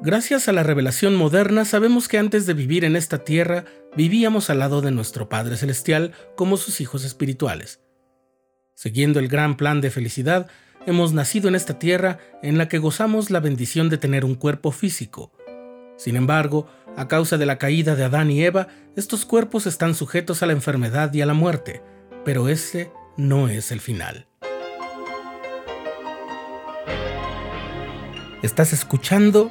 Gracias a la revelación moderna sabemos que antes de vivir en esta tierra vivíamos al lado de nuestro Padre Celestial como sus hijos espirituales. Siguiendo el gran plan de felicidad, hemos nacido en esta tierra en la que gozamos la bendición de tener un cuerpo físico. Sin embargo, a causa de la caída de Adán y Eva, estos cuerpos están sujetos a la enfermedad y a la muerte, pero ese no es el final. Estás escuchando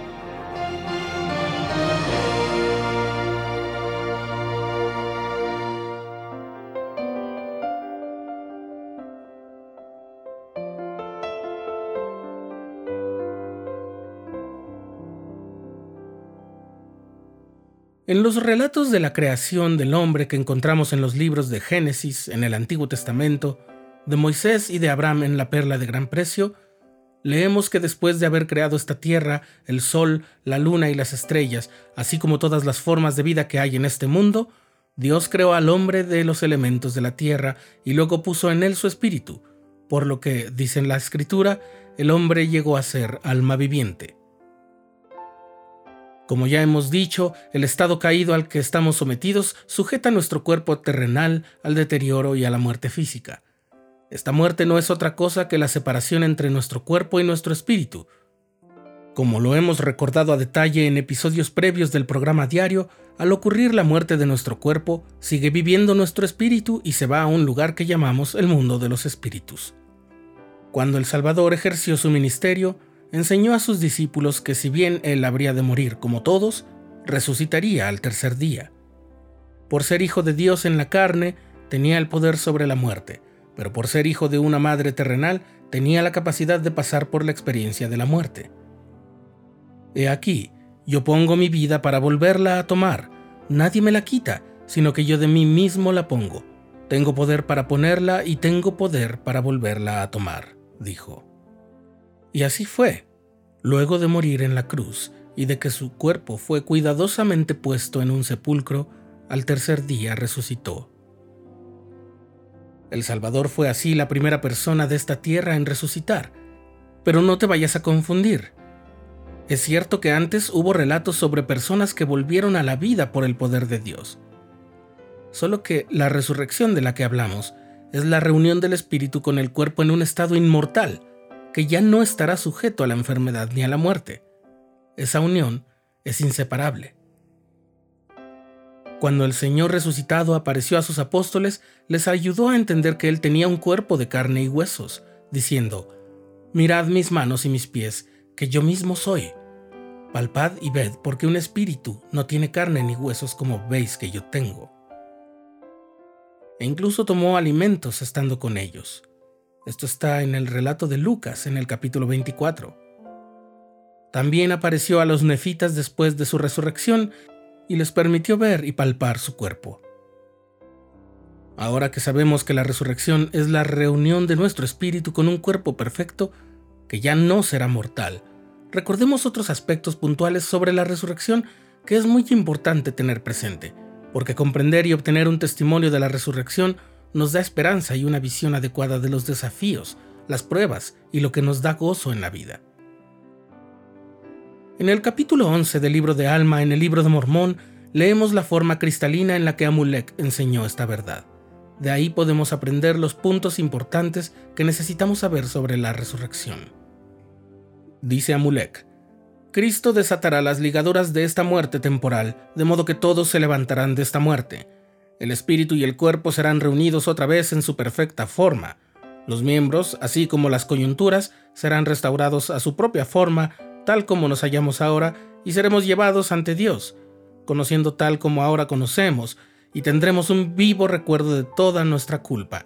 En los relatos de la creación del hombre que encontramos en los libros de Génesis en el Antiguo Testamento, de Moisés y de Abraham en la Perla de Gran Precio, leemos que después de haber creado esta tierra, el sol, la luna y las estrellas, así como todas las formas de vida que hay en este mundo, Dios creó al hombre de los elementos de la tierra y luego puso en él su espíritu, por lo que, dice en la escritura, el hombre llegó a ser alma viviente. Como ya hemos dicho, el estado caído al que estamos sometidos sujeta nuestro cuerpo terrenal al deterioro y a la muerte física. Esta muerte no es otra cosa que la separación entre nuestro cuerpo y nuestro espíritu. Como lo hemos recordado a detalle en episodios previos del programa diario, al ocurrir la muerte de nuestro cuerpo, sigue viviendo nuestro espíritu y se va a un lugar que llamamos el mundo de los espíritus. Cuando el Salvador ejerció su ministerio, enseñó a sus discípulos que si bien él habría de morir como todos, resucitaría al tercer día. Por ser hijo de Dios en la carne, tenía el poder sobre la muerte, pero por ser hijo de una madre terrenal, tenía la capacidad de pasar por la experiencia de la muerte. He aquí, yo pongo mi vida para volverla a tomar. Nadie me la quita, sino que yo de mí mismo la pongo. Tengo poder para ponerla y tengo poder para volverla a tomar, dijo. Y así fue. Luego de morir en la cruz y de que su cuerpo fue cuidadosamente puesto en un sepulcro, al tercer día resucitó. El Salvador fue así la primera persona de esta tierra en resucitar. Pero no te vayas a confundir. Es cierto que antes hubo relatos sobre personas que volvieron a la vida por el poder de Dios. Solo que la resurrección de la que hablamos es la reunión del espíritu con el cuerpo en un estado inmortal, que ya no estará sujeto a la enfermedad ni a la muerte. Esa unión es inseparable. Cuando el Señor resucitado apareció a sus apóstoles, les ayudó a entender que Él tenía un cuerpo de carne y huesos, diciendo, Mirad mis manos y mis pies, que yo mismo soy. Palpad y ved, porque un espíritu no tiene carne ni huesos como veis que yo tengo. E incluso tomó alimentos estando con ellos. Esto está en el relato de Lucas, en el capítulo 24. También apareció a los nefitas después de su resurrección y les permitió ver y palpar su cuerpo. Ahora que sabemos que la resurrección es la reunión de nuestro espíritu con un cuerpo perfecto, que ya no será mortal, recordemos otros aspectos puntuales sobre la resurrección que es muy importante tener presente, porque comprender y obtener un testimonio de la resurrección nos da esperanza y una visión adecuada de los desafíos, las pruebas y lo que nos da gozo en la vida. En el capítulo 11 del libro de Alma, en el libro de Mormón, leemos la forma cristalina en la que Amulek enseñó esta verdad. De ahí podemos aprender los puntos importantes que necesitamos saber sobre la resurrección. Dice Amulek, Cristo desatará las ligaduras de esta muerte temporal, de modo que todos se levantarán de esta muerte el espíritu y el cuerpo serán reunidos otra vez en su perfecta forma. Los miembros, así como las coyunturas, serán restaurados a su propia forma, tal como nos hallamos ahora, y seremos llevados ante Dios, conociendo tal como ahora conocemos, y tendremos un vivo recuerdo de toda nuestra culpa.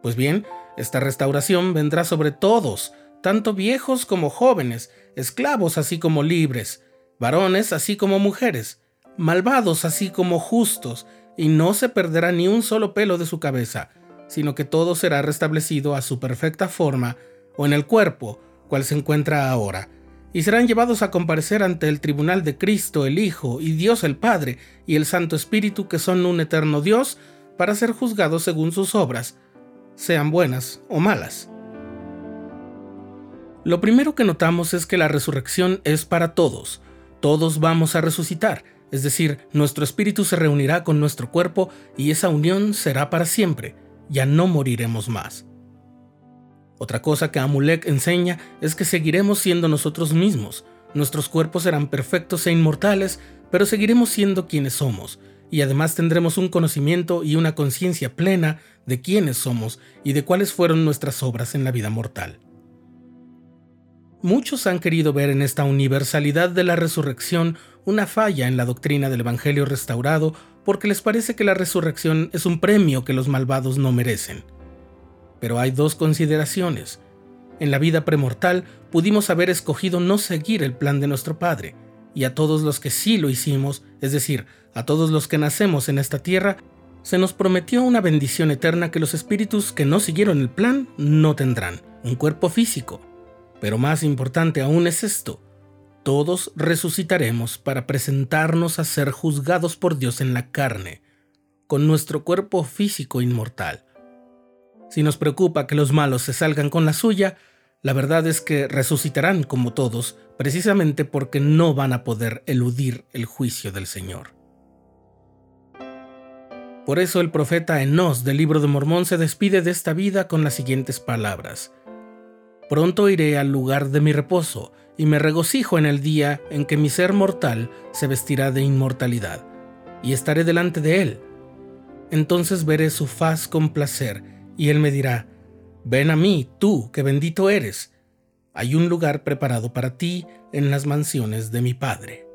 Pues bien, esta restauración vendrá sobre todos, tanto viejos como jóvenes, esclavos así como libres, varones así como mujeres, malvados así como justos, y no se perderá ni un solo pelo de su cabeza, sino que todo será restablecido a su perfecta forma o en el cuerpo, cual se encuentra ahora, y serán llevados a comparecer ante el tribunal de Cristo el Hijo y Dios el Padre y el Santo Espíritu que son un eterno Dios para ser juzgados según sus obras, sean buenas o malas. Lo primero que notamos es que la resurrección es para todos. Todos vamos a resucitar, es decir, nuestro espíritu se reunirá con nuestro cuerpo y esa unión será para siempre, ya no moriremos más. Otra cosa que Amulek enseña es que seguiremos siendo nosotros mismos. Nuestros cuerpos serán perfectos e inmortales, pero seguiremos siendo quienes somos, y además tendremos un conocimiento y una conciencia plena de quiénes somos y de cuáles fueron nuestras obras en la vida mortal. Muchos han querido ver en esta universalidad de la resurrección una falla en la doctrina del Evangelio restaurado porque les parece que la resurrección es un premio que los malvados no merecen. Pero hay dos consideraciones. En la vida premortal pudimos haber escogido no seguir el plan de nuestro Padre, y a todos los que sí lo hicimos, es decir, a todos los que nacemos en esta tierra, se nos prometió una bendición eterna que los espíritus que no siguieron el plan no tendrán, un cuerpo físico. Pero más importante aún es esto, todos resucitaremos para presentarnos a ser juzgados por Dios en la carne, con nuestro cuerpo físico inmortal. Si nos preocupa que los malos se salgan con la suya, la verdad es que resucitarán como todos, precisamente porque no van a poder eludir el juicio del Señor. Por eso el profeta Enos del libro de Mormón se despide de esta vida con las siguientes palabras. Pronto iré al lugar de mi reposo, y me regocijo en el día en que mi ser mortal se vestirá de inmortalidad, y estaré delante de él. Entonces veré su faz con placer, y él me dirá, Ven a mí, tú, que bendito eres. Hay un lugar preparado para ti en las mansiones de mi Padre.